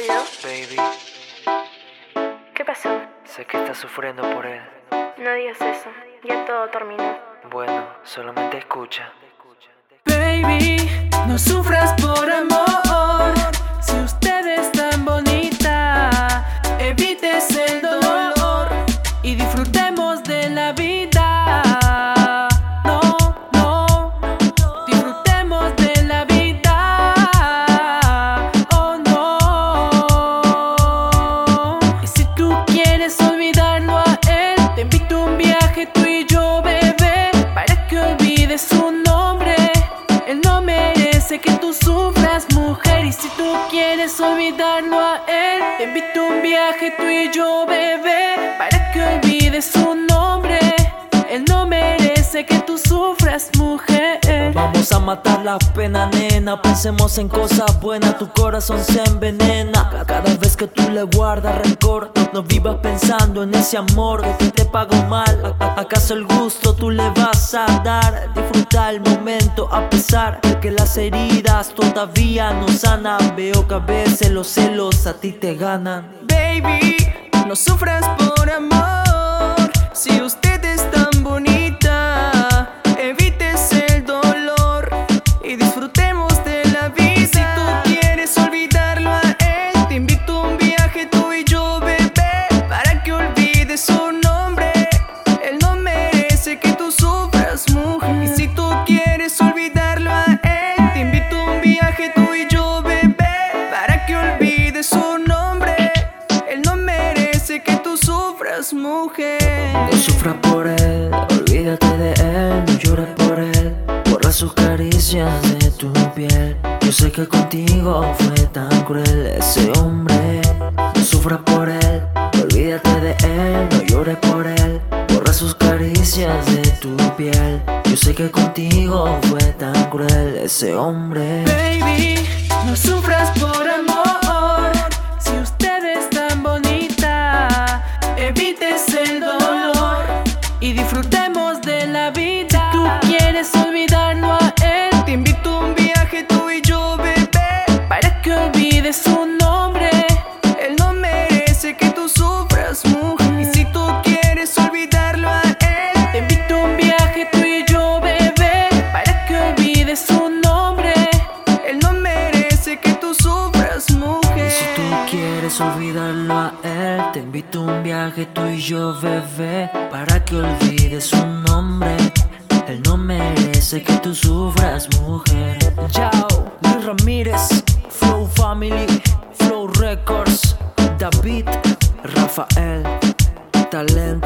Baby, ¿Qué pasó? sé que estás sufriendo por él. No digas eso. Ya todo terminó. Bueno, solamente escucha. Baby, no sufras por amor. Tú sufras, mujer. Y si tú quieres olvidarlo a él, te invito a un viaje tú y yo, bebé, para que olvides su nombre. Él no merece que tú sufras, mujer. Vamos a matar la pena, nena. Pensemos en cosas buenas, tu corazón se envenena. Ca- Cada vez que tú le guardas rencor, no, vivas pensando en ese amor que te pagó mal. ¿Acaso el gusto tú le vas a dar? Disfruta el momento a pesar de que las heridas todavía no sanan. Veo que a veces los celos a ti te ganan. Baby, no sufras por amor. Si usted es No sufras por él, olvídate de él, no llores por él. Borra sus caricias de tu piel. Yo sé que contigo fue tan cruel ese hombre. No sufras por él, olvídate de él, no llores por él. Borra sus caricias de tu piel. Yo sé que contigo fue tan cruel ese hombre. Baby, no sufras por amor. Olvides su nombre. Él no merece que tú sufras, mujer. Y si tú quieres olvidarlo a él, te invito a un viaje tú y yo, bebé, para que olvides su nombre. Él no merece que tú sufras, mujer. Y si tú quieres olvidarlo a él, te invito a un viaje tú y yo, bebé, para que olvides su nombre. Él no merece que tú sufras, mujer. Yao, Luis Ramírez, Family, Flow Records, David, Rafael, talento